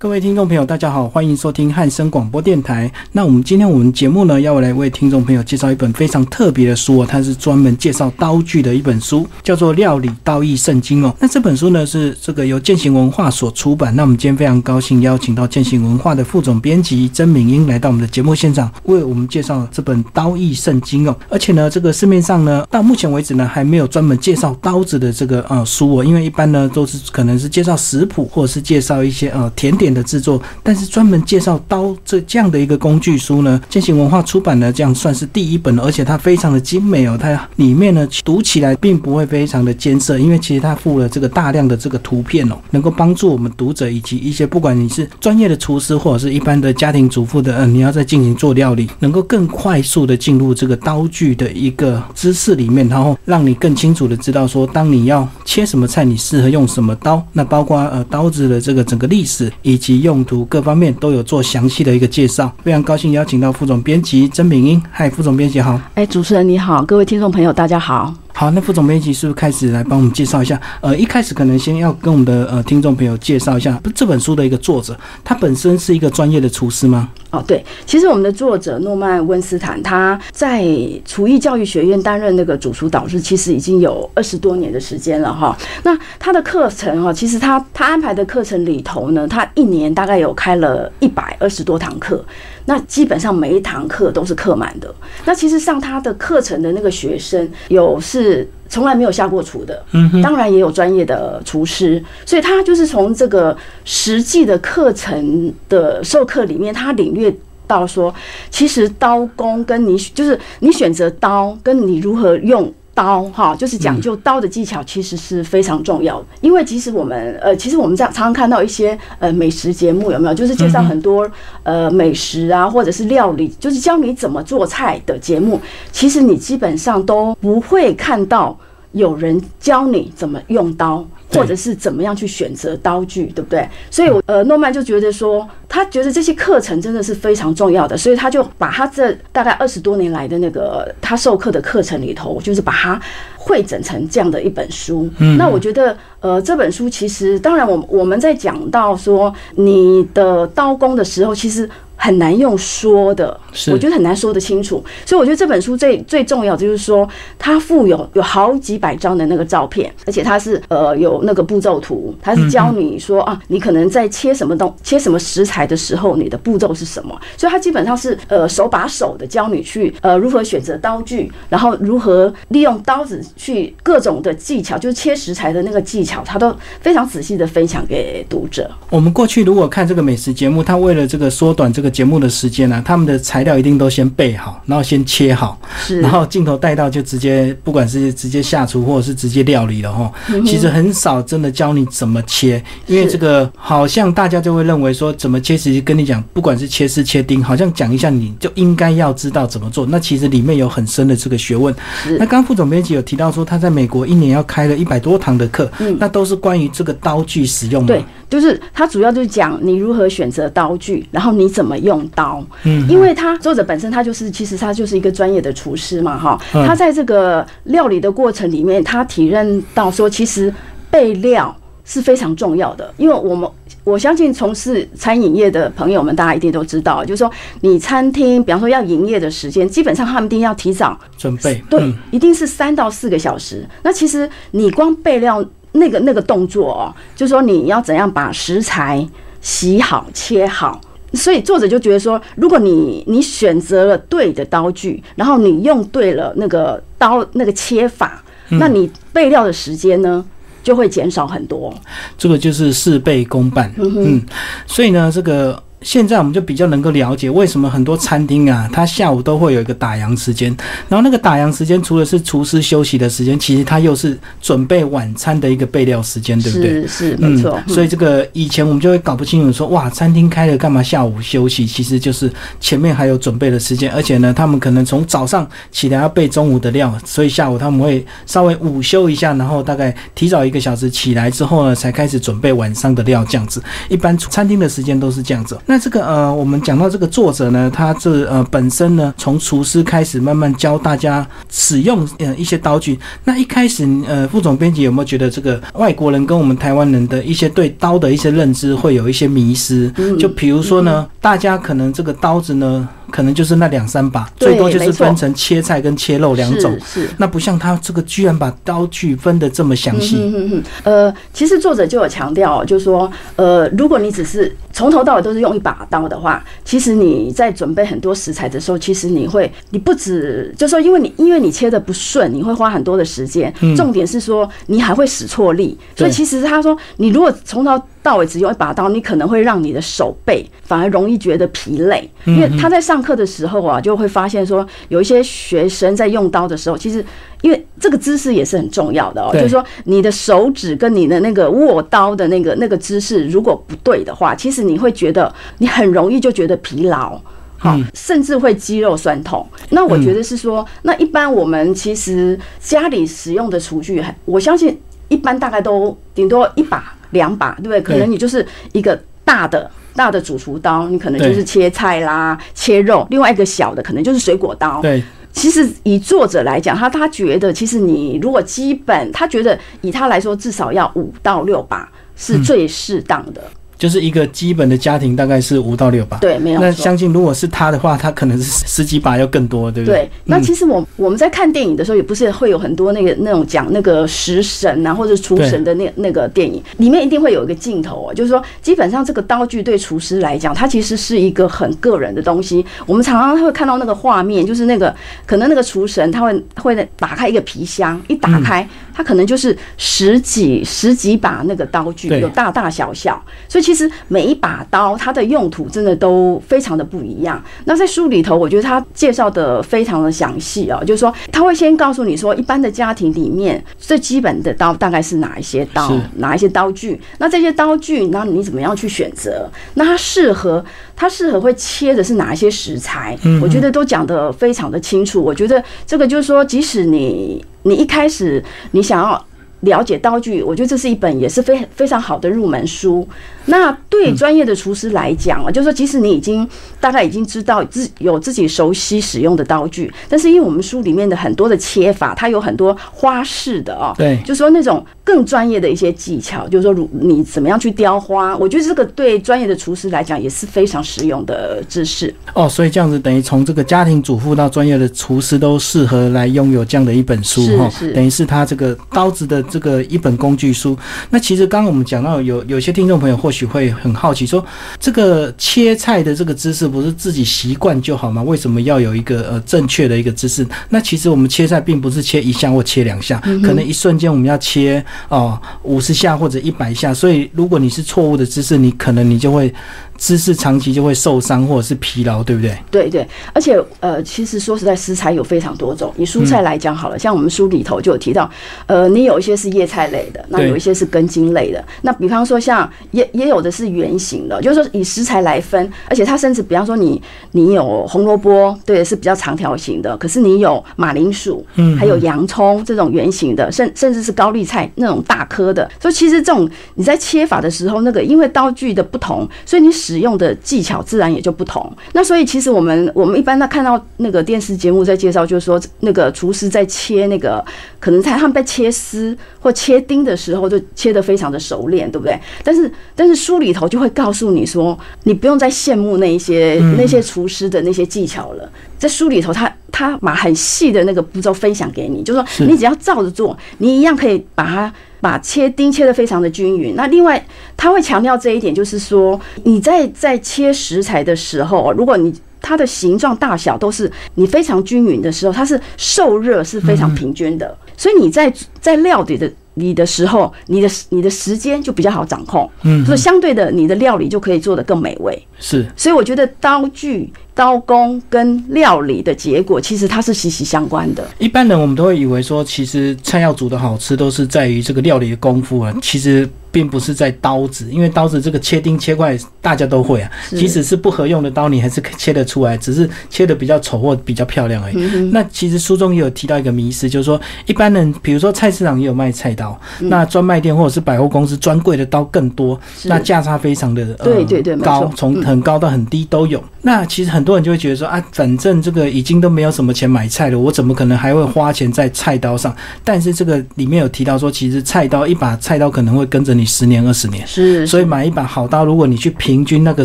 各位听众朋友，大家好，欢迎收听汉声广播电台。那我们今天我们节目呢，要来为听众朋友介绍一本非常特别的书哦，它是专门介绍刀具的一本书，叫做《料理刀艺圣经》哦。那这本书呢是这个由践行文化所出版。那我们今天非常高兴邀请到践行文化的副总编辑曾敏英来到我们的节目现场，为我们介绍这本刀艺圣经哦。而且呢，这个市面上呢，到目前为止呢，还没有专门介绍刀子的这个呃书哦，因为一般呢都是可能是介绍食谱，或者是介绍一些呃甜点。的制作，但是专门介绍刀这这样的一个工具书呢，践行文化出版的，这样算是第一本，而且它非常的精美哦，它里面呢读起来并不会非常的艰涩，因为其实它附了这个大量的这个图片哦，能够帮助我们读者以及一些不管你是专业的厨师或者是一般的家庭主妇的，嗯，你要在进行做料理，能够更快速的进入这个刀具的一个知识里面，然后让你更清楚的知道说，当你要切什么菜，你适合用什么刀，那包括呃刀子的这个整个历史以及用途各方面都有做详细的一个介绍，非常高兴邀请到副总编辑曾敏英。嗨，副总编辑好。哎，主持人你好，各位听众朋友大家好。好，那副总编辑是不是开始来帮我们介绍一下？呃，一开始可能先要跟我们的呃听众朋友介绍一下这本书的一个作者，他本身是一个专业的厨师吗？哦，对，其实我们的作者诺曼温斯坦他在厨艺教育学院担任那个主厨导师，其实已经有二十多年的时间了哈。那他的课程哈，其实他他安排的课程里头呢，他一年大概有开了一百二十多堂课。那基本上每一堂课都是课满的。那其实上他的课程的那个学生有是从来没有下过厨的，嗯，当然也有专业的厨师，所以他就是从这个实际的课程的授课里面，他领略到说，其实刀工跟你就是你选择刀跟你如何用。刀哈，就是讲究刀的技巧，其实是非常重要的。因为其实我们呃，其实我们在常常看到一些呃美食节目，有没有？就是介绍很多呃美食啊，或者是料理，就是教你怎么做菜的节目。其实你基本上都不会看到有人教你怎么用刀。或者是怎么样去选择刀具，对不对？所以，我呃，诺曼就觉得说，他觉得这些课程真的是非常重要的，所以他就把他这大概二十多年来的那个他授课的课程里头，就是把它汇整成这样的一本书。嗯，那我觉得，呃，这本书其实，当然，我我们在讲到说你的刀工的时候，其实。很难用说的，我觉得很难说得清楚，所以我觉得这本书最最重要就是说，它附有有好几百张的那个照片，而且它是呃有那个步骤图，它是教你说啊，你可能在切什么东切什么食材的时候，你的步骤是什么，所以它基本上是呃手把手的教你去呃如何选择刀具，然后如何利用刀子去各种的技巧，就是切食材的那个技巧，它都非常仔细的分享给读者。我们过去如果看这个美食节目，它为了这个缩短这个节目的时间呢，他们的材料一定都先备好，然后先切好，然后镜头带到就直接，不管是直接下厨或者是直接料理了哈。其实很少真的教你怎么切，因为这个好像大家就会认为说怎么切，其实跟你讲，不管是切丝切丁，好像讲一下你就应该要知道怎么做。那其实里面有很深的这个学问。那刚副总编辑有提到说他在美国一年要开了一百多堂的课，那都是关于这个刀具使用。对，就是他主要就是讲你如何选择刀具，然后你怎么。用刀，嗯，因为他作者本身他就是其实他就是一个专业的厨师嘛，哈，他在这个料理的过程里面，他体认到说，其实备料是非常重要的。因为我们我相信从事餐饮业的朋友们，大家一定都知道，就是说你餐厅，比方说要营业的时间，基本上他们一定要提早准备，对，一定是三到四个小时。那其实你光备料那个那个动作哦，就是说你要怎样把食材洗好切好。所以作者就觉得说，如果你你选择了对的刀具，然后你用对了那个刀那个切法，那你备料的时间呢就会减少很多。这个就是事倍功半。嗯，所以呢，这个。现在我们就比较能够了解为什么很多餐厅啊，它下午都会有一个打烊时间。然后那个打烊时间除了是厨师休息的时间，其实它又是准备晚餐的一个备料时间，对不对？是是没错。所以这个以前我们就会搞不清楚，说哇，餐厅开了干嘛下午休息？其实就是前面还有准备的时间，而且呢，他们可能从早上起来要备中午的料，所以下午他们会稍微午休一下，然后大概提早一个小时起来之后呢，才开始准备晚上的料，这样子。一般餐厅的时间都是这样子。那这个呃，我们讲到这个作者呢，他这呃本身呢，从厨师开始慢慢教大家使用呃一些刀具。那一开始呃，副总编辑有没有觉得这个外国人跟我们台湾人的一些对刀的一些认知会有一些迷失？就比如说呢，大家可能这个刀子呢。可能就是那两三把，最多就是分成切菜跟切肉两种。是，那不像他这个居然把刀具分的这么详细。嗯呃，其实作者就有强调，就是说，呃，如果你只是从头到尾都是用一把刀的话，其实你在准备很多食材的时候，其实你会，你不止，就说因为你因为你切的不顺，你会花很多的时间。嗯重点是说你还会使错力，所以其实他说，你如果从头到尾只用一把刀，你可能会让你的手背反而容易觉得疲累，因为他在上课的时候啊，就会发现说，有一些学生在用刀的时候，其实因为这个姿势也是很重要的哦，就是说你的手指跟你的那个握刀的那个那个姿势如果不对的话，其实你会觉得你很容易就觉得疲劳，好，甚至会肌肉酸痛。那我觉得是说，那一般我们其实家里使用的厨具，我相信一般大概都顶多一把。两把，对不对？可能你就是一个大的大的主厨刀，你可能就是切菜啦、切肉；另外一个小的，可能就是水果刀。对，其实以作者来讲，他他觉得，其实你如果基本，他觉得以他来说，至少要五到六把是最适当的。就是一个基本的家庭，大概是五到六把。对，没有。那相信如果是他的话，他可能是十几把要更多，对不对？对。那其实我我们在看电影的时候，也不是会有很多那个那种讲那个食神啊，或者厨神的那那个电影，里面一定会有一个镜头啊，就是说，基本上这个刀具对厨师来讲，它其实是一个很个人的东西。我们常常会看到那个画面，就是那个可能那个厨神他会会打开一个皮箱，一打开，他可能就是十几十几把那个刀具，有大大小小，所以。其实每一把刀，它的用途真的都非常的不一样。那在书里头，我觉得他介绍的非常的详细啊，就是说他会先告诉你说，一般的家庭里面最基本的刀大概是哪一些刀，哪一些刀具。那这些刀具，那你怎么样去选择？那它适合，它适合会切的是哪一些食材？我觉得都讲得非常的清楚。我觉得这个就是说，即使你你一开始你想要。了解刀具，我觉得这是一本也是非非常好的入门书。那对专业的厨师来讲啊，就是说，即使你已经大概已经知道自有自己熟悉使用的刀具，但是因为我们书里面的很多的切法，它有很多花式的哦，对，就说那种更专业的一些技巧，就是说，如你怎么样去雕花，我觉得这个对专业的厨师来讲也是非常实用的知识。哦，所以这样子等于从这个家庭主妇到专业的厨师都适合来拥有这样的一本书哈，等于是他这个刀子的这个一本工具书。那其实刚刚我们讲到有有些听众朋友或许。会很好奇，说这个切菜的这个姿势不是自己习惯就好吗？为什么要有一个呃正确的一个姿势？那其实我们切菜并不是切一下或切两下，可能一瞬间我们要切哦五十下或者一百下，所以如果你是错误的姿势，你可能你就会。姿势长期就会受伤或者是疲劳，对不对？对对，而且呃，其实说实在，食材有非常多种。以蔬菜来讲好了，像我们书里头就有提到，呃，你有一些是叶菜类的，那有一些是根茎类的。那比方说像也也有的是圆形的，就是说以食材来分，而且它甚至比方说你你有红萝卜，对，是比较长条形的，可是你有马铃薯，嗯，还有洋葱这种圆形的，甚甚至是高丽菜那种大颗的。所以其实这种你在切法的时候，那个因为刀具的不同，所以你。使用的技巧自然也就不同。那所以其实我们我们一般在看到那个电视节目在介绍，就是说那个厨师在切那个可能在他们在切丝或切丁的时候，就切得非常的熟练，对不对？但是但是书里头就会告诉你说，你不用再羡慕那一些那些厨师的那些技巧了。在书里头，他他把很细的那个步骤分享给你，就是说你只要照着做，你一样可以把它。把切丁切得非常的均匀。那另外他会强调这一点，就是说你在在切食材的时候，如果你它的形状大小都是你非常均匀的时候，它是受热是非常平均的。所以你在在料理的你的时候，你的你的时间就比较好掌控。嗯，所以相对的，你的料理就可以做得更美味。是。所以我觉得刀具。刀工跟料理的结果，其实它是息息相关的。一般人我们都会以为说，其实菜要煮的好吃，都是在于这个料理的功夫啊。其实。并不是在刀子，因为刀子这个切丁切块大家都会啊，即使是不合用的刀，你还是切得出来，只是切的比较丑或比较漂亮而已。那其实书中也有提到一个迷思，就是说一般人，比如说菜市场也有卖菜刀，那专卖店或者是百货公司专柜的刀更多，那价差非常的对对对高，从很高到很低都有。那其实很多人就会觉得说啊，反正这个已经都没有什么钱买菜了，我怎么可能还会花钱在菜刀上？但是这个里面有提到说，其实菜刀一把菜刀可能会跟着你十年二十年，是，所以买一把好刀，如果你去平均那个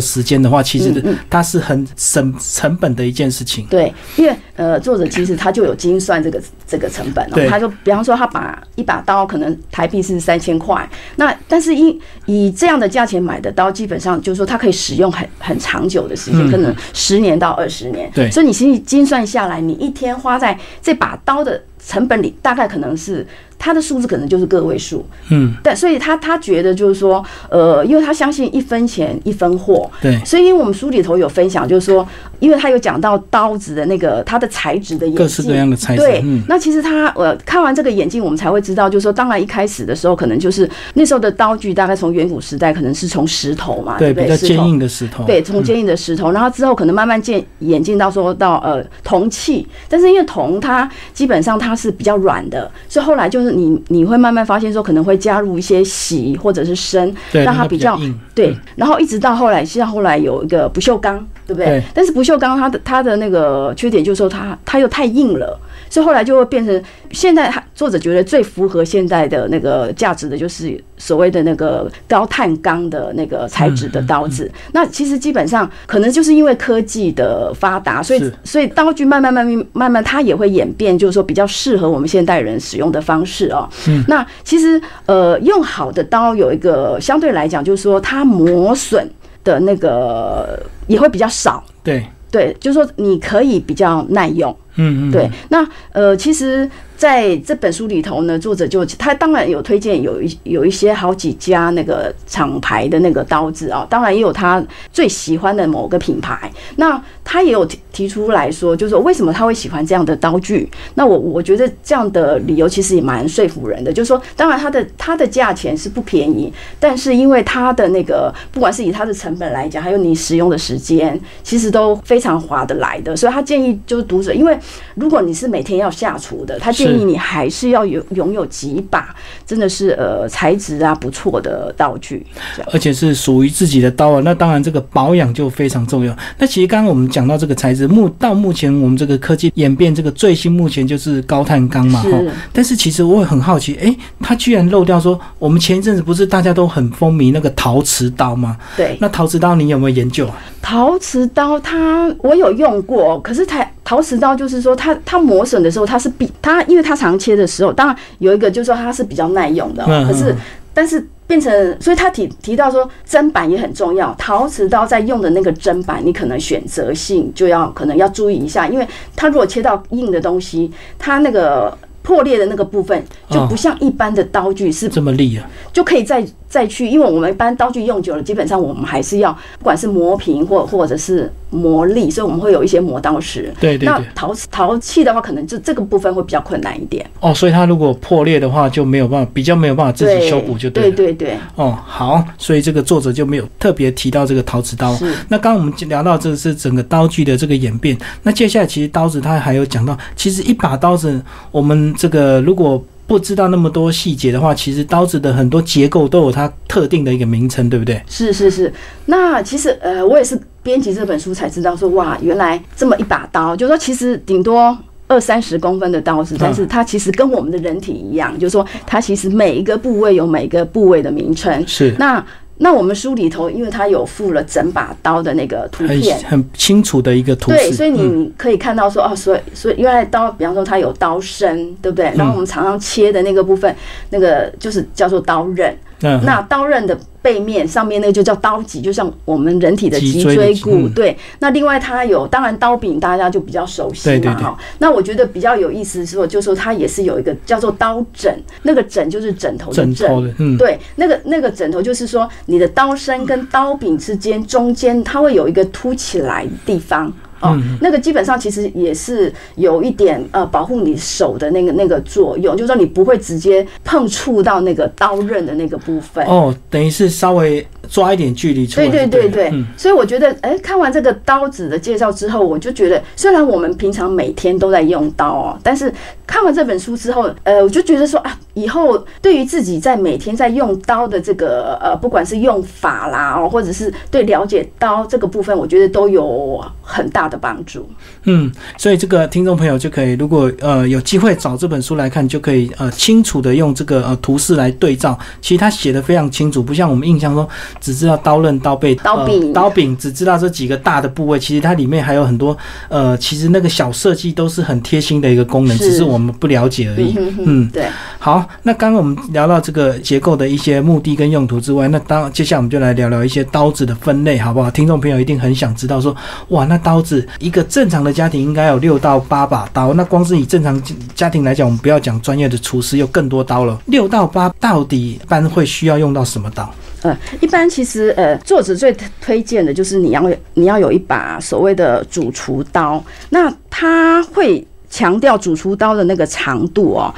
时间的话，其实它是很省成本的一件事情。对，因为呃，作者其实他就有精算这个这个成本，他就比方说他把一把刀可能台币是三千块，那但是因以这样的价钱买的刀，基本上就是说它可以使用很很长久的时间，可能十年到二十年。对，所以你其实精算下来，你一天花在这把刀的成本里，大概可能是。他的数字可能就是个位数，嗯，但所以他他觉得就是说，呃，因为他相信一分钱一分货，对，所以因为我们书里头有分享，就是说，因为他有讲到刀子的那个它的材质的眼镜，各式各样的材质，对，那其实他呃看完这个眼镜，我们才会知道，就是说，当然一开始的时候，可能就是那时候的刀具，大概从远古时代可能是从石头嘛，对？比较坚硬的石头，对，从坚硬的石头，然后之后可能慢慢渐演进到说到呃铜器，但是因为铜它基本上它是比较软的，所以后来就是你你会慢。慢发现说可能会加入一些洗或者是生，让它比较对，然后一直到后来，像后来有一个不锈钢，对不对？但是不锈钢它的它的那个缺点就是说它它又太硬了。所以后来就会变成，现在作者觉得最符合现在的那个价值的，就是所谓的那个高碳钢的那个材质的刀子。那其实基本上可能就是因为科技的发达，所以所以刀具慢慢慢慢慢慢它也会演变，就是说比较适合我们现代人使用的方式哦。那其实呃，用好的刀有一个相对来讲，就是说它磨损的那个也会比较少。对对，就是说你可以比较耐用。嗯嗯，对，那呃，其实。在这本书里头呢，作者就他当然有推荐有一有一些好几家那个厂牌的那个刀子啊，当然也有他最喜欢的某个品牌。那他也有提提出来说，就是说为什么他会喜欢这样的刀具？那我我觉得这样的理由其实也蛮说服人的。就是说，当然它的它的价钱是不便宜，但是因为它的那个不管是以它的成本来讲，还有你使用的时间，其实都非常划得来的。所以他建议就是读者，因为如果你是每天要下厨的，他建议你还是要有拥有几把，真的是呃材质啊不错的道具，而且是属于自己的刀啊。那当然这个保养就非常重要。那其实刚刚我们讲到这个材质，目到目前我们这个科技演变，这个最新目前就是高碳钢嘛。哈。但是其实我也很好奇，哎，它居然漏掉说，我们前一阵子不是大家都很风靡那个陶瓷刀吗？对。那陶瓷刀你有没有研究啊？陶瓷刀它我有用过，可是台陶瓷刀就是说它它磨损的时候它是比它因为它常切的时候，当然有一个就是说它是比较耐用的，可是但是变成所以他提提到说砧板也很重要，陶瓷刀在用的那个砧板你可能选择性就要可能要注意一下，因为它如果切到硬的东西，它那个破裂的那个部分就不像一般的刀具是这么利啊，就可以再。再去，因为我们一般刀具用久了，基本上我们还是要，不管是磨平或或者是磨砺，所以我们会有一些磨刀石。对对。那陶陶器的话，可能就这个部分会比较困难一点。哦，所以它如果破裂的话，就没有办法，比较没有办法自己修补，就对。对对对。哦，好，所以这个作者就没有特别提到这个陶瓷刀。那刚刚我们聊到这是整个刀具的这个演变，那接下来其实刀子它还有讲到，其实一把刀子，我们这个如果。不知道那么多细节的话，其实刀子的很多结构都有它特定的一个名称，对不对？是是是。那其实呃，我也是编辑这本书才知道说，哇，原来这么一把刀，就说其实顶多二三十公分的刀子，但是它其实跟我们的人体一样，就是说它其实每一个部位有每个部位的名称。是。那。那我们书里头，因为它有附了整把刀的那个图片，很清楚的一个图。对，所以你可以看到说，哦，所以所以原来刀，比方说它有刀身，对不对？然后我们常常切的那个部分，那个就是叫做刀刃。那刀刃的。背面上面那个就叫刀脊，就像我们人体的脊椎骨。对，那另外它有，当然刀柄大家就比较熟悉嘛哈。那我觉得比较有意思的是，就说它也是有一个叫做刀枕，那个枕就是枕头的枕。嗯，对，那个那个枕头就是说你的刀身跟刀柄之间中间它会有一个凸起来的地方。哦，那个基本上其实也是有一点呃保护你手的那个那个作用，就是说你不会直接碰触到那个刀刃的那个部分。哦，等于是稍微抓一点距离出来。对对对对，嗯所以我觉得，哎，看完这个刀子的介绍之后，我就觉得，虽然我们平常每天都在用刀哦，但是看完这本书之后，呃，我就觉得说啊，以后对于自己在每天在用刀的这个呃，不管是用法啦哦，或者是对了解刀这个部分，我觉得都有很大的帮助。嗯，所以这个听众朋友就可以，如果呃有机会找这本书来看，就可以呃清楚的用这个呃图示来对照。其实他写的非常清楚，不像我们印象中只知道刀刃、刀背、刀柄呃、刀柄，只知道这几个大的部位。其实它里面还有很多呃，其实那个小设计都是很贴心的一个功能，是只是我们不了解而已。嗯哼哼嗯，对，好，那刚刚我们聊到这个结构的一些目的跟用途之外，那当接下来我们就来聊聊一些刀子的分类，好不好？听众朋友一定很想知道说，哇，那刀子一个正常的家庭应该有六到八把刀，那光是以正常家庭来讲，我们不要讲专业的厨师，有更多刀了。六到八到底一般会需要用到什么刀？呃，一般其实呃，作者最推荐的就是你要你要有一把所谓的主厨刀，那他会强调主厨刀的那个长度哦。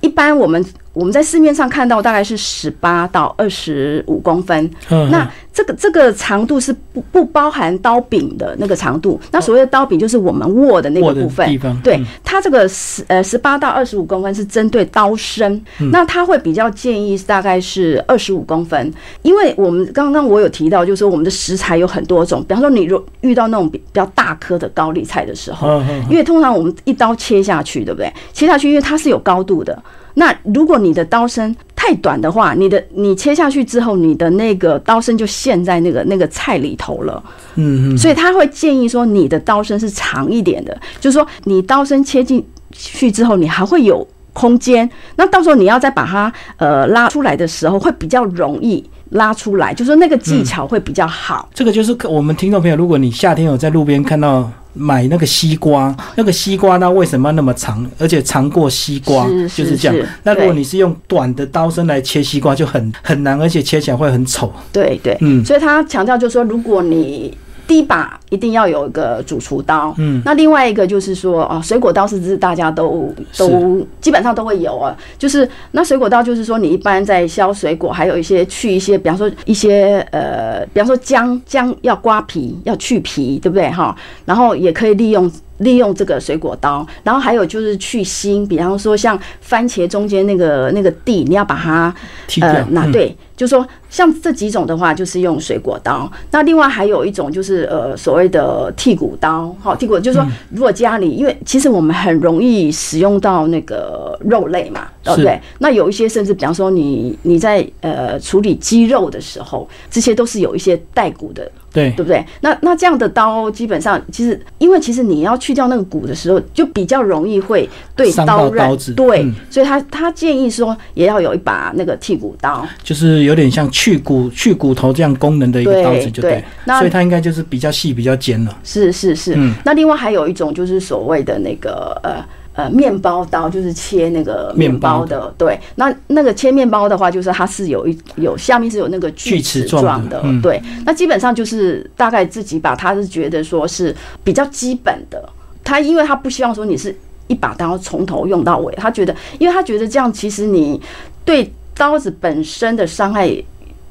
一般我们我们在市面上看到大概是十八到二十五公分，嗯那这个这个长度是不不包含刀柄的那个长度。那所谓的刀柄就是我们握的那个部分地方，对嗯，它这个十呃十八到二十五公分是针对刀身，嗯那它会比较建议大概是二十五公分，因为我们刚刚我有提到，就是说我们的食材有很多种，比方说你如遇到那种比比较大颗的高丽菜的时候，因为通常我们一刀切下去，对不对？切下去，因为它是有高度的。那如果你的刀身太短的话，你的你切下去之后，你的那个刀身就陷在那个那个菜里头了。嗯嗯，所以他会建议说，你的刀身是长一点的，就是说你刀身切进去之后，你还会有空间。那到时候你要再把它呃拉出来的时候，会比较容易拉出来，就是说那个技巧会比较好。这个就是我们听众朋友，如果你夏天有在路边看到买那个西瓜，那个西瓜它为什么那么长，而且长过西瓜，就是是这样。那如果你是用短的刀身来切西瓜，就很很难，而且切起来会很丑。对对，嗯所以他强调就是说，如果你第一把一定要有一个主厨刀，嗯，那另外一个就是说，哦，水果刀是不是大家都都基本上都会有啊？就是那水果刀就是说，你一般在削水果，还有一些去一些，比方说一些呃，比方说姜姜要刮皮要去皮，对不对哈？然后也可以利用。利用这个水果刀，然后还有就是去腥，比方说像番茄中间那个那个蒂，你要把它。呃，那嗯，对，就说像这几种的话，就是用水果刀。那另外还有一种就是呃所谓的剔骨刀，好，剔骨就是说，如果家里因为其实我们很容易使用到那个肉类嘛，对不对？那有一些甚至比方说你你在呃处理鸡肉的时候，这些都是有一些带骨的，对。对不对？那那这样的刀基本上其实因为其实你要去掉那个骨的时候，就比较容易会对刀刃。刀子。对，嗯。所以他他建议说也要有一把那个剔骨刀。就是有点像去骨去骨头这样功能的一个刀子，就对。那所以它应该就是比较细、比较尖了。是是是，嗯。那另外还有一种就是所谓的那个呃呃面包刀，就是切那个面包面的。对，那那个切面包的话，就是它是有一有下面是有那个锯锯齿齿状的状的。嗯对，那基本上就是大概自己把它是觉得说是比较基本的，他因为他不希望说你是一把刀从头用到尾，他觉得，因为他觉得这样其实你对刀子本身的伤害。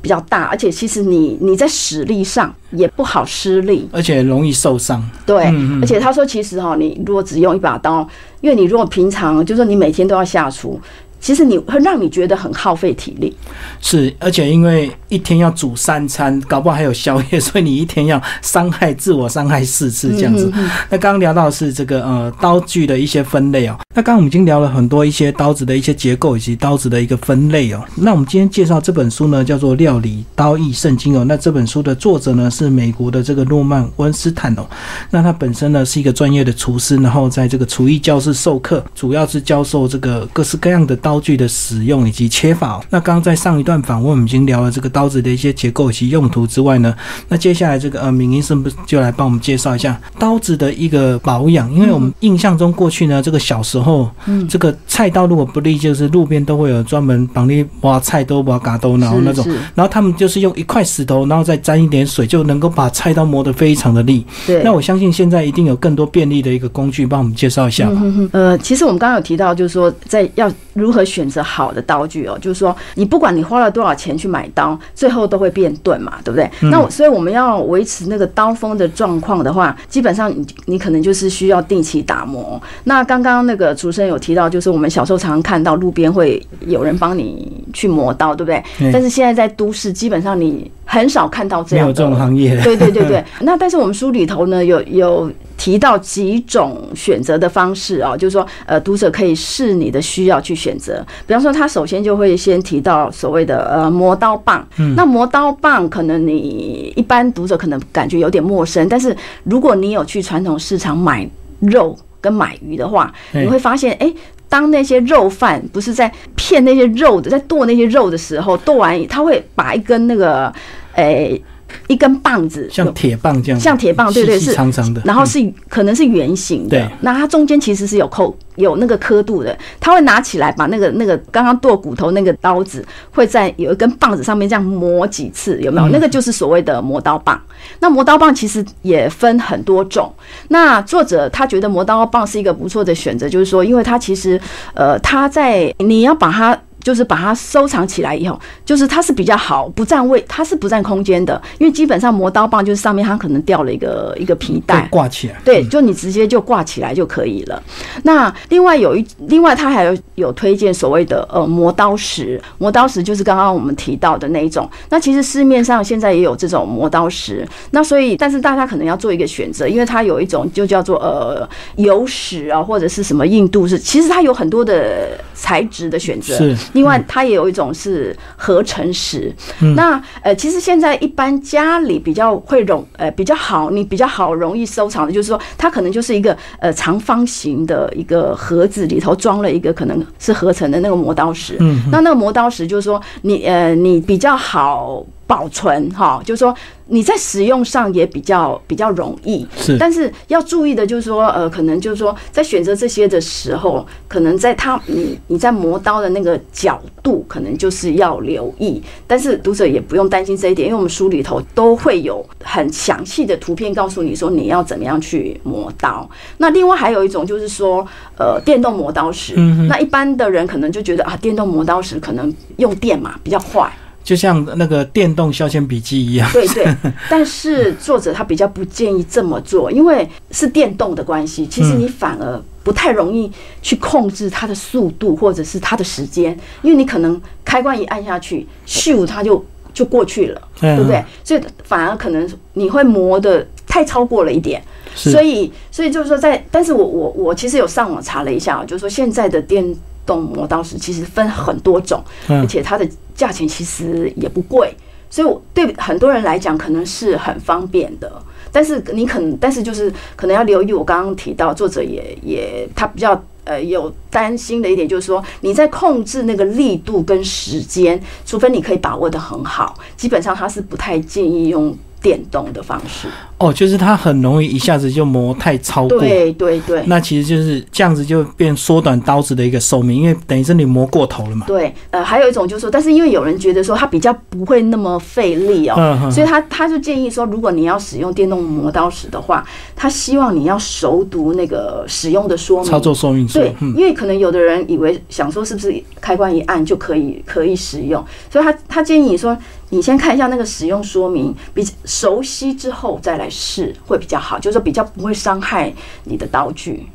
比较大，而且其实你你在使力上也不好施力，而且容易受伤。对，嗯嗯而且他说，其实哈，你如果只用一把刀，因为你如果平常就是说你每天都要下厨，其实你会让你觉得很耗费体力。是，而且因为一天要煮三餐，搞不好还有宵夜，所以你一天要伤害自我伤害四次这样子。嗯那刚刚聊到的是这个呃刀具的一些分类哦。那刚刚我们已经聊了很多一些刀子的一些结构以及刀子的一个分类哦。那我们今天介绍这本书呢，叫做《料理刀艺圣经》哦。那这本书的作者呢是美国的这个诺曼温斯坦哦。那他本身呢是一个专业的厨师，然后在这个厨艺教室授课，主要是教授这个各式各样的刀刀具的使用以及切法。那刚刚在上一段访问，我们已经聊了这个刀子的一些结构以及用途之外呢，那接下来这个呃，敏英是不是就来帮我们介绍一下刀子的一个保养？因为我们印象中过去呢，这个小时候，嗯这个菜刀如果不利，就是路边都会有专门帮你挖菜刀、挖嘎刀，然后那种然后他们就是用一块石头，然后再沾一点水，就能够把菜刀磨得非常的利。对。那我相信现在一定有更多便利的一个工具，帮我们介绍一下吧。嗯哼，呃，其实我们刚刚有提到，就是说在要如何选择好的刀具哦，就是说你不管你花了多少钱去买刀，最后都会变钝嘛，对不对？那我所以我们要维持那个刀锋的状况的话，基本上你你可能就是需要定期打磨。那刚刚那个主持人有提到，就是我们小时候常常看到路边会有人帮你去磨刀，对不对？对但是现在在都市，基本上你很少看到这样没有这种行业，对对对对，那但是我们书里头呢有有提到几种选择的方式哦，就是说呃读者可以视你的需要去选择。比方说，他首先就会先提到所谓的呃磨刀棒，嗯那磨刀棒可能你一般读者可能感觉有点陌生，但是如果你有去传统市场买肉跟买鱼的话，你会发现哎。当那些肉贩不是在骗那些肉的，在剁那些肉的时候，剁完他会把一根那个，诶、一根棒子，像铁棒这样，像铁棒，对对是长长的，嗯然后是可能是圆形的对，那它中间其实是有扣有那个刻度的，他会拿起来把那个那个刚刚剁骨头那个刀子会在有一根棒子上面这样磨几次，有没有？嗯那个就是所谓的磨刀棒。那磨刀棒其实也分很多种。那作者他觉得磨刀棒是一个不错的选择，就是说，因为它其实呃，它在你要把它。就是把它收藏起来以后，就是它是比较好，不占位，它是不占空间的，因为基本上磨刀棒就是上面它可能掉了一个一个皮带，挂起来，对，就你直接就挂起来就可以了。那另外有一，另外它还有有推荐所谓的呃磨刀石，磨刀石就是刚刚我们提到的那一种。那其实市面上现在也有这种磨刀石，那所以但是大家可能要做一个选择，因为它有一种就叫做呃油石啊，或者是什么硬度是，其实它有很多的材质的选择。是另外，它也有一种是合成石。嗯那呃，其实现在一般家里比较会容呃比较好，你比较好容易收藏的，就是说它可能就是一个呃长方形的一个盒子，里头装了一个可能是合成的那个磨刀石。嗯，那那个磨刀石就是说你呃你比较好保存哈，就是说你在使用上也比较比较容易。是但是要注意的就是说，呃，可能就是说，在选择这些的时候，可能在它你你在磨刀的那个角度，可能就是要留意。但是读者也不用担心这一点，因为我们书里头都会有很详细的图片告诉你说你要怎么样去磨刀。那另外还有一种就是说，呃，电动磨刀石。嗯那一般的人可能就觉得啊，电动磨刀石可能用电嘛比较快。就像那个电动削铅笔机一样，对对，但是作者他比较不建议这么做，因为是电动的关系，其实你反而不太容易去控制它的速度或者是它的时间，因为你可能开关一按下去，咻，它就就过去了，对对不对？所以反而可能你会磨的太超过了一点。所以，所以就是说在，但是我我我其实有上网查了一下，就是说现在的电动磨刀石其实分很多种，而嗯，且它的价钱其实也不贵，所以我对很多人来讲可能是很方便的。但是你可能，但是就是可能要留意，我刚刚提到作者也也他比较呃有担心的一点，就是说你在控制那个力度跟时间，除非你可以把握的很好，基本上他是不太建议用电动的方式。哦，就是它很容易一下子就磨太超过，对对对。那其实就是这样子就变缩短刀子的一个寿命，因为等于是你磨过头了嘛。对，呃，还有一种就是说，但是因为有人觉得说它比较不会那么费力哦，所以他他就建议说，如果你要使用电动磨刀石的话，他希望你要熟读那个使用的说明。操作说明书对，，嗯，因为可能有的人以为想说是不是开关一按就可以可以使用，所以他他建议你说，你先看一下那个使用说明，比熟悉之后再来试会比较好，就是比较不会伤害你的刀具。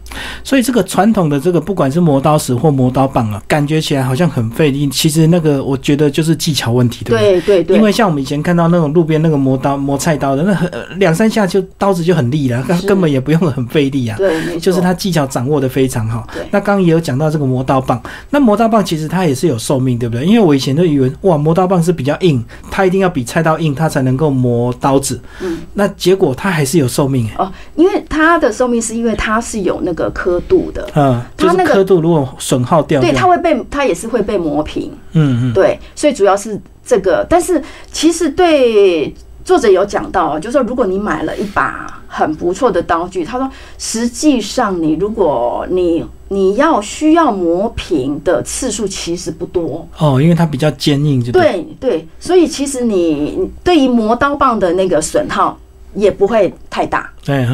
所以这个传统的这个不管是磨刀石或磨刀棒啊，感觉起来好像很费力，其实那个我觉得就是技巧问题，对不对？对对对，因为像我们以前看到那种路边那个磨刀磨菜刀的，那很呃两三下就刀子就很利了，是根本也不用很费力啊。对，就是他技巧掌握的非常好对。那刚刚也有讲到这个磨刀棒，那磨刀棒其实它也是有寿命，对不对？因为我以前都以为哇，磨刀棒是比较硬，它一定要比菜刀硬，它才能够磨刀子。嗯，那结果它还是有寿命哎。哦，因为它的寿命是因为它是有那个刻度的，嗯，它那个刻度如果损耗掉，对，它会被它也是会被磨平，嗯嗯，对，所以主要是这个。但是其实对作者有讲到，就是说如果你买了一把很不错的刀具，他说实际上你如果你你要需要磨平的次数其实不多。哦，因为它比较坚硬。对对，所以其实你对于磨刀棒的那个损耗也不会太大。对，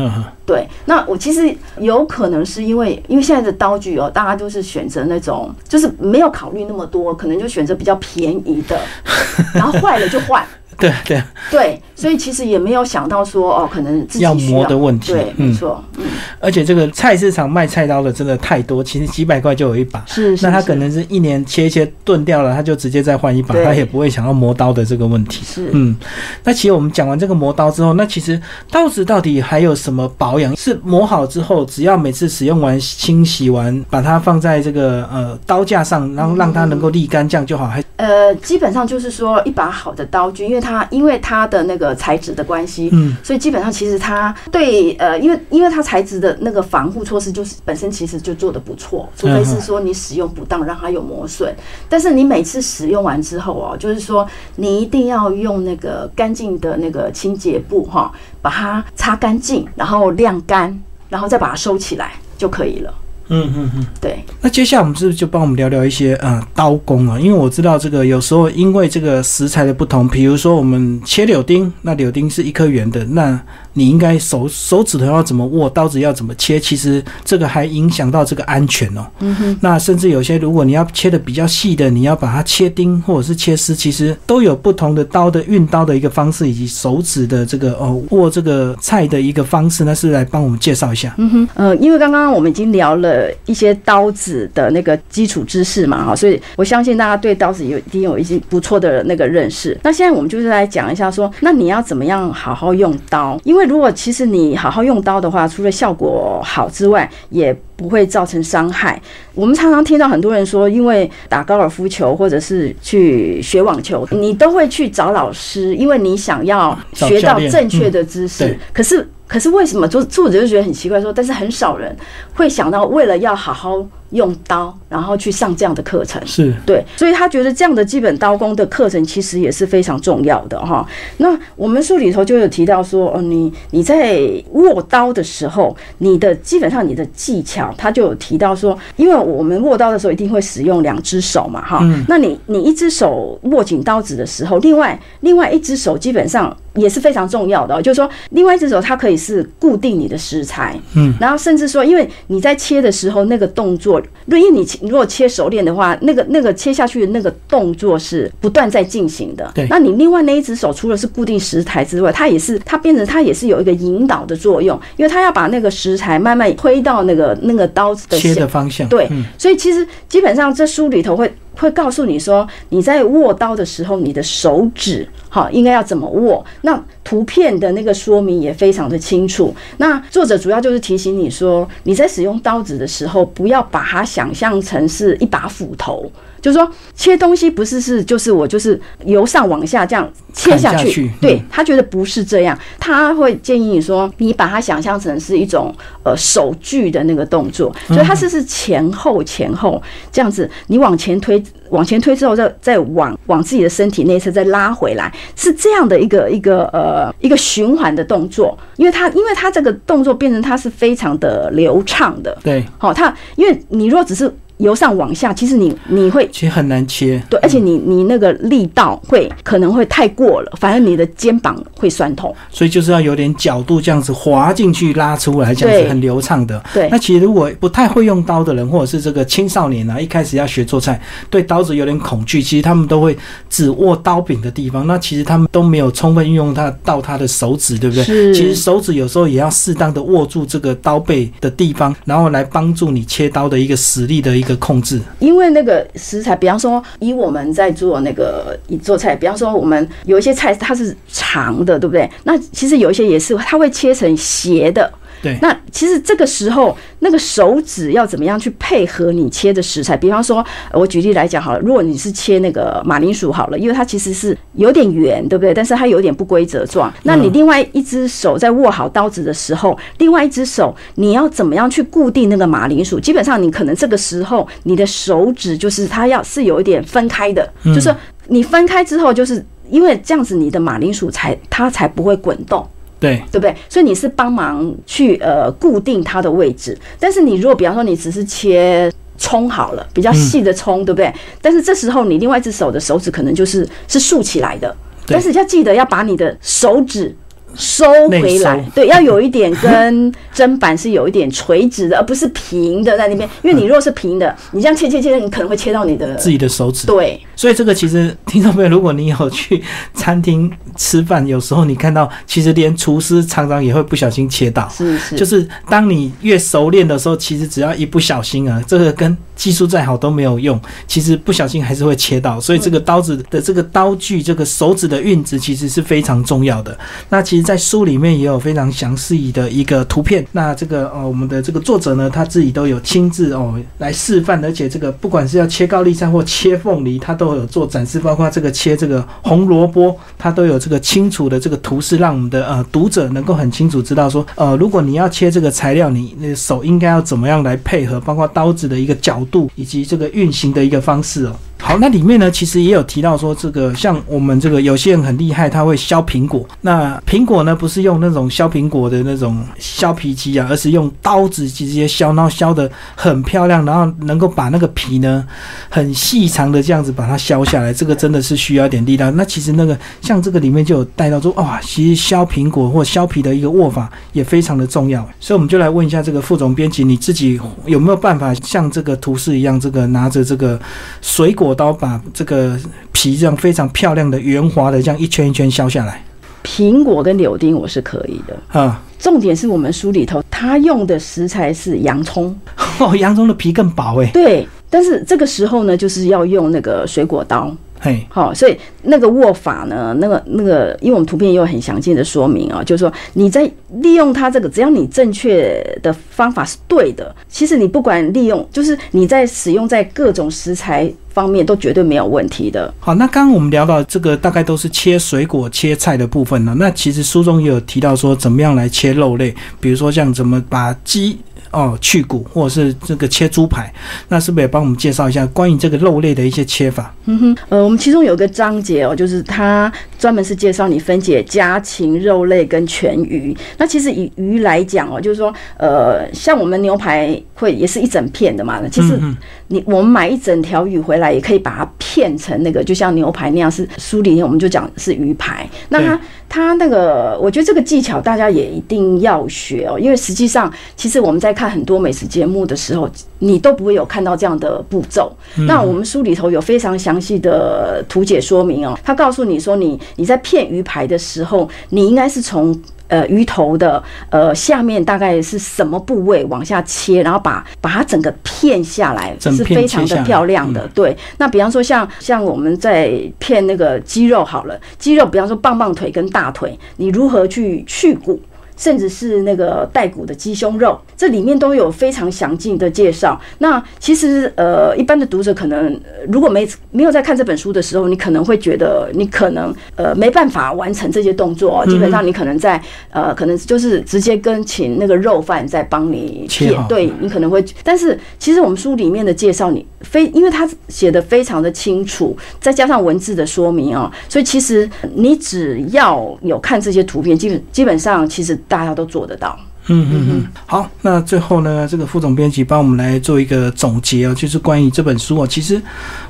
对，那我其实有可能是因为，因为现在的刀具哦，大家都是选择那种，就是没有考虑那么多，可能就选择比较便宜的，然后坏了就换。对对，对，所以其实也没有想到说哦，可能自己要需磨的问题对，嗯没错，嗯，而且这个菜市场卖菜刀的真的太多，其实几百块就有一把。是是那他可能是一年切一切钝掉了，他就直接再换一把，他也不会想要磨刀的这个问题。是嗯，那其实我们讲完这个磨刀之后，那其实刀子到底还有什么保养？是磨好之后，只要每次使用完、清洗完，把它放在这个呃刀架上，然后让它能够沥干，这样就好。还呃，基本上就是说一把好的刀具，因为它因为它的那个材质的关系，嗯，所以基本上其实它对呃，因为因为它材质的那个防护措施就是本身其实就做的不错，除非是说你使用不当让它有磨损，但是你每次使用完之后哦，就是说你一定要用那个干净的那个清洁布哈，把它擦干净，然后晾干，然后再把它收起来就可以了。嗯嗯嗯。对，那接下来我们是不是就帮我们聊聊一些呃刀工啊？因为我知道这个有时候因为这个食材的不同，比如说我们切柳丁，那柳丁是一颗圆的，那你应该手手指头要怎么握，刀子要怎么切，其实这个还影响到这个安全哦。嗯哼，那甚至有些如果你要切的比较细的，你要把它切丁或者是切丝，其实都有不同的刀的运刀的一个方式，以及手指的这个哦握这个菜的一个方式，那是来帮我们介绍一下。嗯哼，呃，因为刚刚我们已经聊了呃一些刀子的那个基础知识嘛，哈，所以我相信大家对刀子有一定有一些不错的那个认识。那现在我们就是来讲一下说，那你要怎么样好好用刀？因为如果其实你好好用刀的话，除了效果好之外，也不会造成伤害。我们常常听到很多人说，因为打高尔夫球或者是去学网球，你都会去找老师，因为你想要学到正确的知识。可是，可是为什么作作者就觉得很奇怪说，但是很少人会想到为了要好好用刀，然后去上这样的课程。是，对，所以他觉得这样的基本刀工的课程其实也是非常重要的哈。那我们书里头就有提到说，哦，你你在握刀的时候，你的基本上你的技巧，他就有提到说，因为我们握刀的时候一定会使用两只手嘛哈。嗯那你你一只手握紧刀子的时候，另外另外一只手基本上也是非常重要的、哦，就是说另外一只手它可以是固定你的食材，嗯，然后甚至说，因为你在切的时候那个动作，因为你切如果切熟练的话，那个那个切下去的那个动作是不断在进行的。对那你另外那一只手除了是固定食材之外，它也是它变成它也是有一个引导的作用，因为它要把那个食材慢慢推到那个那个刀子的切的方向。对嗯，所以其实基本上这书里头会会告诉你说，你在握刀的时候，你的手指哈应该要怎么握。那图片的那个说明也非常的清楚。那作者主要就是提醒你说，你在使用刀子的时候，不要把它想象成是一把斧头。就是说，切东西不是是就是我就是由上往下这样切下去，下去对嗯他觉得不是这样，他会建议你说，你把它想象成是一种呃手锯的那个动作，所以它是是前后前后这样子，你往前推，往前推之后再再往往自己的身体内侧再拉回来，是这样的一个一个呃一个循环的动作，因为它因为它这个动作变成它是非常的流畅的，对，好，它因为你如果只是由上往下，其实你你会其实很难切。对，而且你你那个力道会可能会太过了，反而你的肩膀会酸痛。所以就是要有点角度，这样子滑进去拉出来，这样子很流畅的。对那其实如果不太会用刀的人，或者是这个青少年啊，一开始要学做菜，对刀子有点恐惧，其实他们都会只握刀柄的地方，那其实他们都没有充分运用他到他的手指，对不对？是其实手指有时候也要适当的握住这个刀背的地方，然后来帮助你切刀的一个实力的一个控制。因为那个食材，比方说以我们在做那个做菜，比方说我们有一些菜它是长的，对不对？那其实有一些也是，它会切成斜的。对，那其实这个时候，那个手指要怎么样去配合你切的食材？比方说，呃我举例来讲好了，如果你是切那个马铃薯好了，因为它其实是有点圆，对不对？但是它有点不规则状。那你另外一只手在握好刀子的时候，另外一只手你要怎么样去固定那个马铃薯？基本上你可能这个时候你的手指就是它要是有一点分开的，就是你分开之后，就是因为这样子你的马铃薯才它才不会滚动。对，对不对？所以你是帮忙去呃固定它的位置，但是你如果比方说你只是切葱好了，比较细的葱，对不对？但是这时候你另外一只手的手指可能就是是竖起来的，但是要记得要把你的手指。收回来，对，要有一点跟砧板是有一点垂直的，而不是平的在那边。因为你如果是平的，你这样切切切，你可能会切到你的自己的手指。对，所以这个其实听众朋友，如果你有去餐厅吃饭，有时候你看到，其实连厨师常常也会不小心切到。是是，就是当你越熟练的时候，其实只要一不小心啊，这个跟技术再好都没有用，其实不小心还是会切到。所以这个刀子的这个刀具，这个手指的运指其实是非常重要的。那其实，在书里面也有非常详细的一个图片。那这个呃，我们的这个作者呢，他自己都有亲自哦来示范，而且这个不管是要切高丽菜或切凤梨，他都有做展示，包括这个切这个红萝卜，它都有这个清楚的这个图示，让我们的呃读者能够很清楚知道说，呃，如果你要切这个材料，你那手应该要怎么样来配合，包括刀子的一个角度以及这个运行的一个方式哦。好，那里面呢，其实也有提到说，这个像我们这个有些人很厉害，他会削苹果。那苹果呢，不是用那种削苹果的那种削皮机啊，而是用刀子直接削，然后削的很漂亮，然后能够把那个皮呢很细长的这样子把它削下来。这个真的是需要点力量。那其实那个像这个里面就有带到说，哇，其实削苹果或削皮的一个握法也非常的重要。所以我们就来问一下这个副总编辑，你自己有没有办法像这个图示一样，这个拿着这个水果刀把这个皮这样非常漂亮的圆滑的这样一圈一圈削下来苹果跟柳丁我是可以的。啊？重点是我们书里头他用的食材是洋葱，哦，洋葱的皮更薄诶。对，但是这个时候呢，就是要用那个水果刀。嘿，好，所以那个握法呢，那个那个，因为我们图片也有很详尽的说明啊，就是说你在利用它这个，只要你正确的方法是对的，其实你不管利用，就是你在使用在各种食材方面都绝对没有问题的。好，那刚刚我们聊到这个大概都是切水果、切菜的部分呢。那其实书中也有提到说，怎么样来切肉类，比如说像怎么把鸡。哦，去骨或者是这个切猪排，那是不是也帮我们介绍一下关于这个肉类的一些切法？嗯哼，呃，我们其中有一个章节哦，就是它专门是介绍你分解家禽、肉类跟全鱼。那其实以鱼来讲哦，就是说，呃，像我们牛排会也是一整片的嘛，其实嗯你我们买一整条鱼回来，也可以把它片成那个，就像牛排那样。是书里面我们就讲是鱼排。那它它那个，我觉得这个技巧大家也一定要学哦，因为实际上其实我们在看很多美食节目的时候，你都不会有看到这样的步骤。那我们书里头有非常详细的图解说明哦，他告诉你说你你在片鱼排的时候，你应该是从。呃，鱼头的呃下面大概是什么部位往下切，然后把把它整个片下来，是非常的漂亮的。对，那比方说像像我们在片那个鸡肉好了，鸡肉比方说棒棒腿跟大腿，你如何去去骨？甚至是那个带骨的鸡胸肉，这里面都有非常详尽的介绍。那其实呃，一般的读者可能呃如果没没有在看这本书的时候，你可能会觉得你可能呃没办法完成这些动作哦，基本上你可能在呃可能就是直接跟请那个肉贩在帮你片切，对你可能会，但是其实我们书里面的介绍你非，因为它写的非常的清楚，再加上文字的说明哦，所以其实你只要有看这些图片，基本基本上其实大家都做得到。嗯嗯嗯，好，那最后呢，这个副总编辑帮我们来做一个总结哦，就是关于这本书哦，其实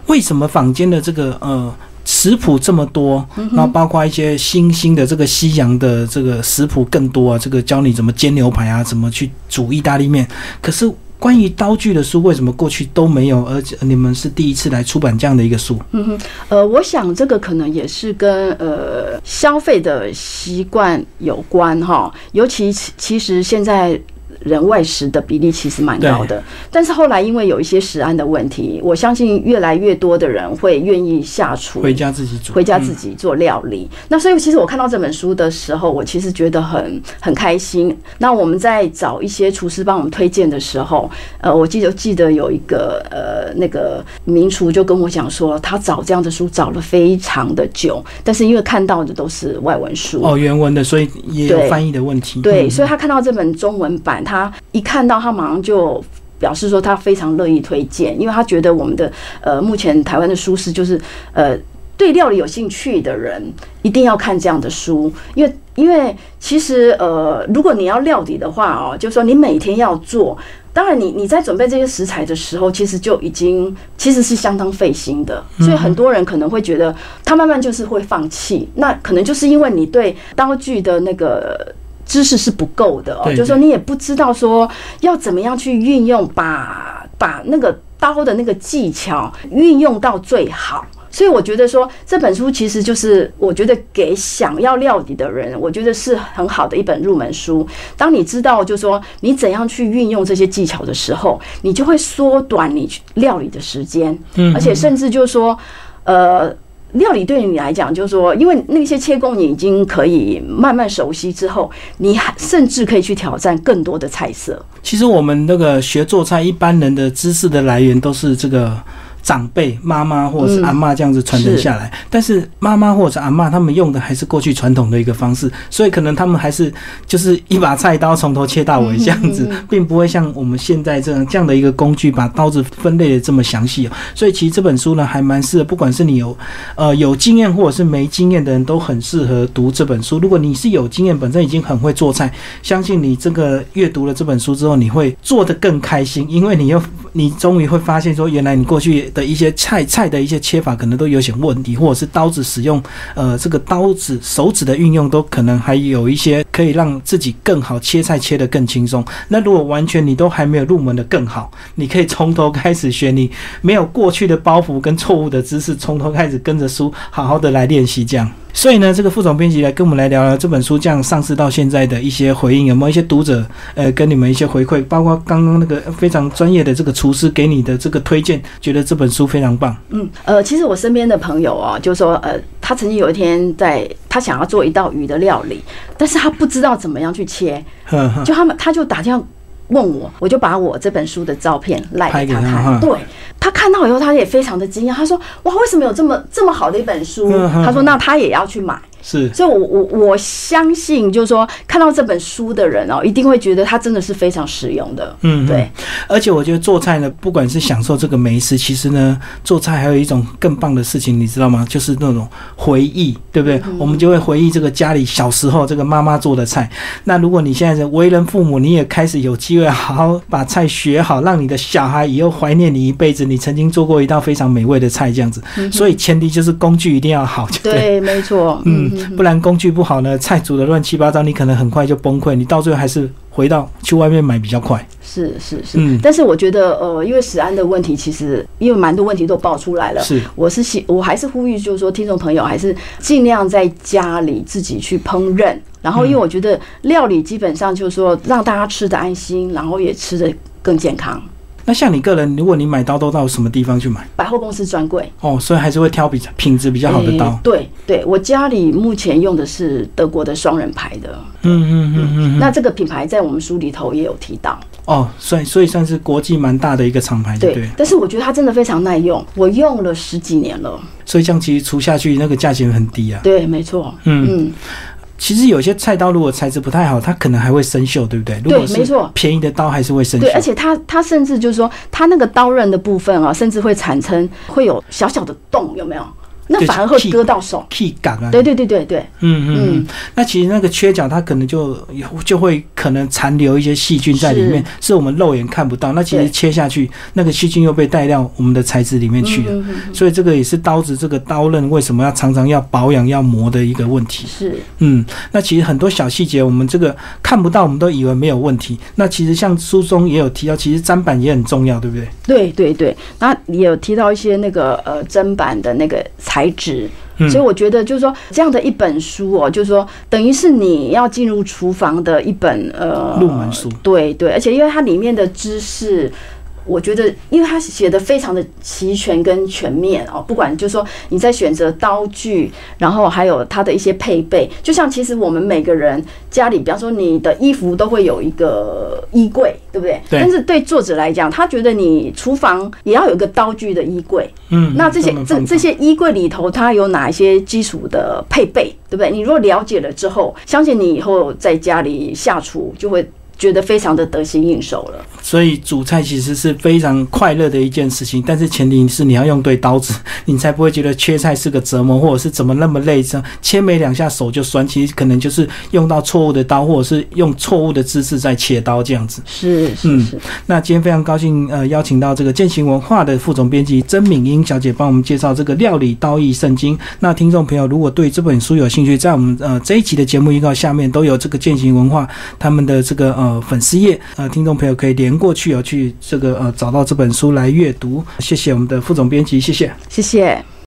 为什么坊间的这个呃食谱这么多，然后包括一些新兴的这个西洋的这个食谱更多啊，这个教你怎么煎牛排啊，怎么去煮意大利面，可是。关于刀具的书，为什么过去都没有？而且你们是第一次来出版这样的一个书？嗯哼呃，我想这个可能也是跟呃消费的习惯有关哈，尤其其其实现在。人外食的比例其实蛮高的。但是后来因为有一些食安的问题，我相信越来越多的人会愿意下厨，回家自己煮，回家自己做料理。那所以其实我看到这本书的时候，我其实觉得很很开心。那我们在找一些厨师帮我们推荐的时候，呃，我记得记得有一个呃那个名厨就跟我讲说，他找这样的书找了非常的久，但是因为看到的都是外文书哦，原文的，所以也有翻译的问题。对，所以他看到这本中文版，他一看到他马上就表示说他非常乐意推荐，因为他觉得我们的呃目前台湾的书是就是呃对料理有兴趣的人一定要看这样的书，因为因为其实呃如果你要料理的话哦，就是说你每天要做。当然，你你在准备这些食材的时候，其实就已经其实是相当费心的，所以很多人可能会觉得他慢慢就是会放弃。那可能就是因为你对刀具的那个知识是不够的哦，就是说你也不知道说要怎么样去运用，把把那个刀的那个技巧运用到最好。所以我觉得说这本书其实就是我觉得给想要料理的人，我觉得是很好的一本入门书。当你知道就是说你怎样去运用这些技巧的时候，你就会缩短你料理的时间。嗯，而且甚至就是说，呃，料理对于你来讲，就是说，因为那些切工你已经可以慢慢熟悉之后，你还甚至可以去挑战更多的菜色。其实我们那个学做菜，一般人的知识的来源都是这个。长辈妈妈或者是阿妈这样子传承下来，但是妈妈或者阿妈他们用的还是过去传统的一个方式，所以可能他们还是就是一把菜刀从头切到尾这样子，并不会像我们现在这样这样的一个工具把刀子分类的这么详细哦。所以其实这本书呢还蛮适合，不管是你有呃有经验或者是没经验的人都很适合读这本书。如果你是有经验，本身已经很会做菜，相信你这个阅读了这本书之后，你会做得更开心，因为你又你终于会发现说，原来你过去。的一些菜菜的一些切法可能都有些问题，或者是刀子使用，呃，这个刀子手指的运用都可能还有一些可以让自己更好切菜切得更轻松。那如果完全你都还没有入门的更好，你可以从头开始学，你没有过去的包袱跟错误的知识，从头开始跟着书好好的来练习这样。所以呢，这个副总编辑来跟我们来聊聊这本书这样上市到现在的一些回应，有没有一些读者呃跟你们一些回馈，包括刚刚那个非常专业的这个厨师给你的这个推荐，觉得这本书非常棒。嗯，呃，其实我身边的朋友啊，就说呃，他曾经有一天在他想要做一道鱼的料理，但是他不知道怎么样去切，就他们他就打电话。问我，我就把我这本书的照片赖给他看。对他看到以后，他也非常的惊讶。他说：“哇，为什么有这么这么好的一本书？”他说：“那他也要去买。”是，所以，我我我相信，就是说，看到这本书的人哦，一定会觉得它真的是非常实用的。嗯，对。而且，我觉得做菜呢，不管是享受这个美食，其实呢，做菜还有一种更棒的事情，你知道吗？就是那种回忆，对不对？我们就会回忆这个家里小时候这个妈妈做的菜。那如果你现在是为人父母，你也开始有机会好好把菜学好，让你的小孩以后怀念你一辈子，你曾经做过一道非常美味的菜，这样子。所以，前提就是工具一定要好，对，没错，嗯。不然工具不好呢，菜煮的乱七八糟，你可能很快就崩溃。你到最后还是回到去外面买比较快。是是是，嗯。但是我觉得，呃，因为食安的问题，其实因为蛮多问题都爆出来了。是，我是希，我还是呼吁，就是说，听众朋友还是尽量在家里自己去烹饪。然后，因为我觉得料理基本上就是说，让大家吃的安心，然后也吃的更健康。那像你个人，如果你买刀都到什么地方去买？百货公司专柜哦，所以还是会挑比品质比较好的刀。对对，我家里目前用的是德国的双人牌的。嗯嗯嗯嗯。那这个品牌在我们书里头也有提到。哦，所以所以算是国际蛮大的一个厂牌，对对？但是我觉得它真的非常耐用，我用了十几年了。所以这样其实除下去，那个价钱很低啊。对，没错。嗯嗯。其实有些菜刀如果材质不太好，它可能还会生锈，对不对？对，没错。便宜的刀还是会生锈。对，而且它它甚至就是说，它那个刀刃的部分啊，甚至会产生会有小小的洞，有没有？那反而会割到手，气感啊！对对对对对，嗯嗯。那其实那个缺角，它可能就就会可能残留一些细菌在里面，是我们肉眼看不到。那其实切下去，那个细菌又被带到我们的材质里面去了。所以这个也是刀子这个刀刃为什么要常常要保养要磨的一个问题。是，嗯。那其实很多小细节，我们这个看不到，我们都以为没有问题。那其实像书中也有提到，其实砧板也很重要，对不对？对对对。那也有提到一些那个呃砧板的那个材。材质。所以我觉得就是说这样的一本书哦，就是说等于是你要进入厨房的一本呃入门书。对对，而且因为它里面的知识。我觉得，因为他写的非常的齐全跟全面哦，不管就是说你在选择刀具，然后还有它的一些配备，就像其实我们每个人家里，比方说你的衣服都会有一个衣柜，对不对？对。但是对作者来讲，他觉得你厨房也要有一个刀具的衣柜。嗯。那这些这这些衣柜里头，它有哪一些基础的配备，对不对？你如果了解了之后，相信你以后在家里下厨就会。觉得非常的得心应手了，所以煮菜其实是非常快乐的一件事情，但是前提是你要用对刀子，你才不会觉得切菜是个折磨，或者是怎么那么累，这样切没两下手就酸。其实可能就是用到错误的刀，或者是用错误的姿势在切刀这样子。是，是是。那今天非常高兴，呃，邀请到这个践行文化的副总编辑曾敏英小姐帮我们介绍这个料理刀艺圣经。那听众朋友如果对这本书有兴趣，在我们呃这一集的节目预告下面都有这个践行文化他们的这个呃。呃，粉丝页，呃，听众朋友可以连过去哦，去这个呃找到这本书来阅读。谢谢我们的副总编辑，谢谢，谢谢。